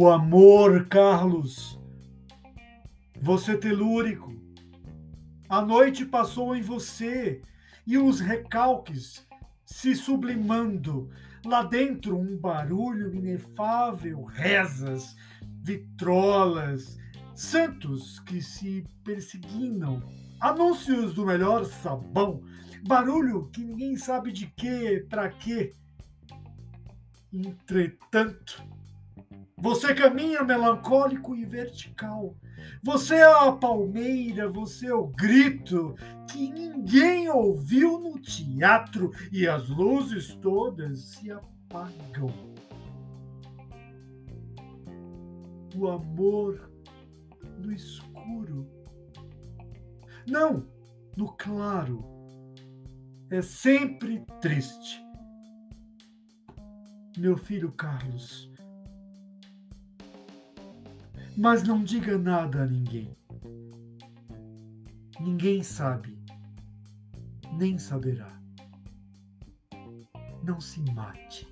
O amor, Carlos. Você telúrico. A noite passou em você e os recalques se sublimando. Lá dentro, um barulho inefável, rezas, vitrolas, santos que se perseguinam, anúncios do melhor sabão, barulho que ninguém sabe de que, para quê. Entretanto, você caminha melancólico e vertical. Você é a palmeira, você é o grito que ninguém ouviu no teatro e as luzes todas se apagam. O amor no escuro. Não, no claro. É sempre triste. Meu filho Carlos mas não diga nada a ninguém. Ninguém sabe, nem saberá. Não se mate.